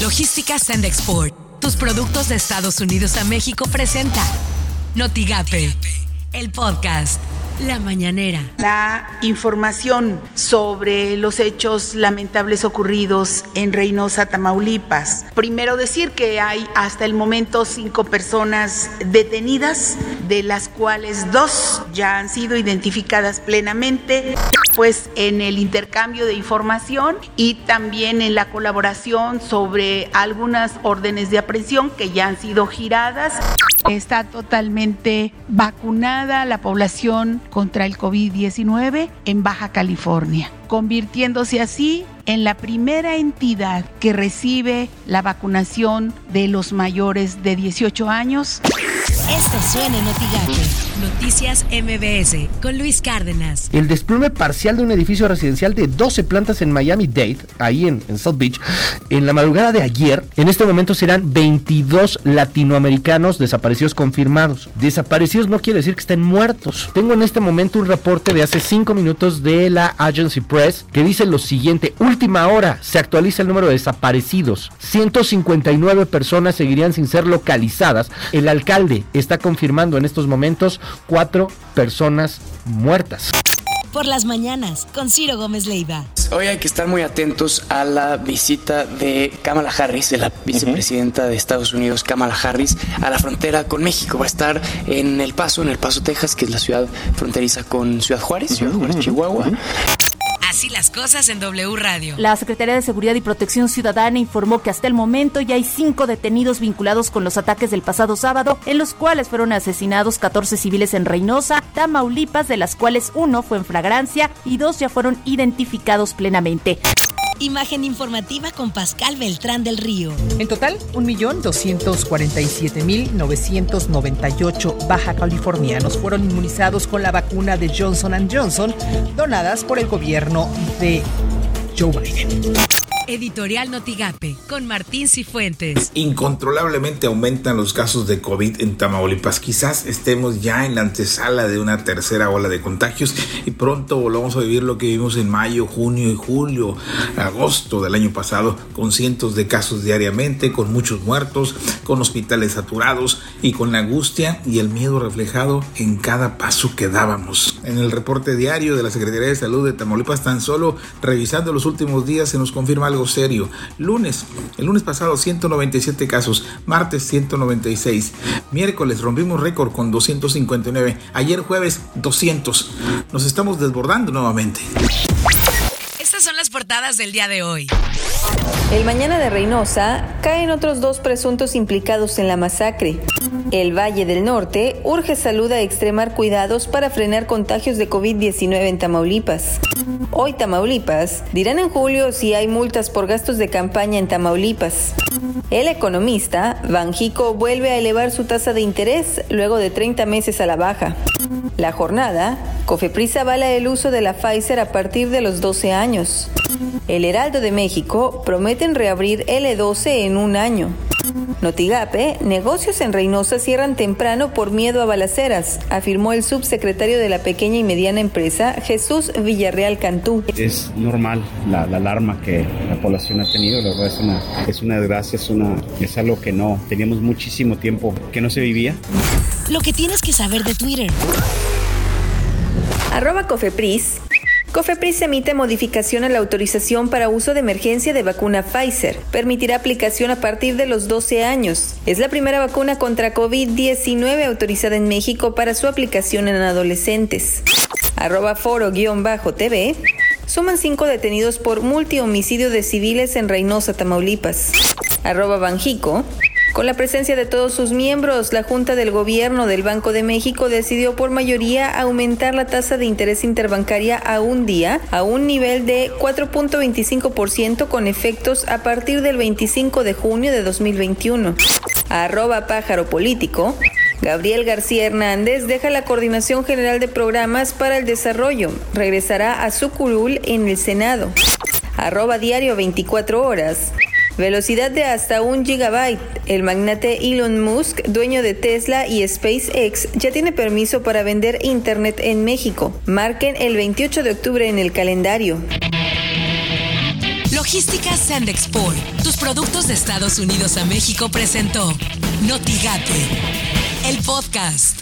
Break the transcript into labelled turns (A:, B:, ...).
A: Logística Send Export. Tus productos de Estados Unidos a México presenta Notigape, el podcast. La mañanera.
B: La información sobre los hechos lamentables ocurridos en Reynosa, Tamaulipas. Primero decir que hay hasta el momento cinco personas detenidas, de las cuales dos ya han sido identificadas plenamente, pues en el intercambio de información y también en la colaboración sobre algunas órdenes de aprehensión que ya han sido giradas. Está totalmente vacunada la población contra el COVID-19 en Baja California, convirtiéndose así en la primera entidad que recibe la vacunación de los mayores de 18 años.
A: Esto suena en Noticias MBS con Luis Cárdenas.
C: El desplome parcial de un edificio residencial de 12 plantas en Miami-Dade, ahí en, en, South Beach, en la madrugada de ayer, en este momento serán 22 latinoamericanos desaparecidos confirmados. Desaparecidos no quiere decir que estén muertos. Tengo en este momento un reporte de hace 5 minutos de la Agency Press que dice lo siguiente, última hora, se actualiza el número de desaparecidos. 159 personas seguirían sin ser localizadas. El alcalde está confirmando en estos momentos cuatro personas muertas.
A: Por las mañanas, con Ciro Gómez Leiva.
D: Hoy hay que estar muy atentos a la visita de Kamala Harris, de la vicepresidenta de Estados Unidos, Kamala Harris, a la frontera con México. Va a estar en El Paso, en El Paso, Texas, que es la ciudad fronteriza con Ciudad Juárez, Ciudad Juárez, Chihuahua.
A: Así las cosas en W Radio.
E: La Secretaría de Seguridad y Protección Ciudadana informó que hasta el momento ya hay cinco detenidos vinculados con los ataques del pasado sábado, en los cuales fueron asesinados 14 civiles en Reynosa, Tamaulipas, de las cuales uno fue en flagrancia y dos ya fueron identificados plenamente.
A: Imagen informativa con Pascal Beltrán del Río.
F: En total, 1.247.998 baja californianos fueron inmunizados con la vacuna de Johnson Johnson donadas por el gobierno de Joe Biden.
A: Editorial Notigape con Martín Cifuentes.
G: Incontrolablemente aumentan los casos de COVID en Tamaulipas. Quizás estemos ya en la antesala de una tercera ola de contagios y pronto volvamos a vivir lo que vivimos en mayo, junio y julio, agosto del año pasado, con cientos de casos diariamente, con muchos muertos, con hospitales saturados y con la angustia y el miedo reflejado en cada paso que dábamos. En el reporte diario de la Secretaría de Salud de Tamaulipas, tan solo revisando los últimos días, se nos confirma algo serio. Lunes, el lunes pasado 197 casos, martes 196, miércoles rompimos récord con 259, ayer jueves 200. Nos estamos desbordando nuevamente.
A: Estas son las portadas del día de hoy.
H: El mañana de Reynosa caen otros dos presuntos implicados en la masacre. El Valle del Norte urge salud a extremar cuidados para frenar contagios de COVID-19 en Tamaulipas. Hoy Tamaulipas dirán en julio si hay multas por gastos de campaña en Tamaulipas. El economista Banjico vuelve a elevar su tasa de interés luego de 30 meses a la baja. La jornada, Cofepris avala el uso de la Pfizer a partir de los 12 años. El Heraldo de México prometen reabrir L12 en un año. Notigape, negocios en Reynosa cierran temprano por miedo a balaceras, afirmó el subsecretario de la pequeña y mediana empresa, Jesús Villarreal Cantú.
I: Es normal la, la alarma que la población ha tenido, la verdad es una, es una desgracia, es, una, es algo que no, teníamos muchísimo tiempo que no se vivía.
A: Lo que tienes que saber de Twitter.
H: Arroba Cofepris. Cofepris emite modificación a la autorización para uso de emergencia de vacuna Pfizer. Permitirá aplicación a partir de los 12 años. Es la primera vacuna contra COVID-19 autorizada en México para su aplicación en adolescentes. Arroba foro-tv. Suman cinco detenidos por multihomicidio de civiles en Reynosa, Tamaulipas. Arroba Banjico. Con la presencia de todos sus miembros, la Junta del Gobierno del Banco de México decidió por mayoría aumentar la tasa de interés interbancaria a un día a un nivel de 4.25% con efectos a partir del 25 de junio de 2021. Arroba pájaro político. Gabriel García Hernández deja la Coordinación General de Programas para el Desarrollo. Regresará a su curul en el Senado. Arroba diario 24 horas. Velocidad de hasta un gigabyte. El magnate Elon Musk, dueño de Tesla y SpaceX, ya tiene permiso para vender Internet en México. Marquen el 28 de octubre en el calendario.
A: Logística Sandexport, tus productos de Estados Unidos a México presentó Notigate, el podcast.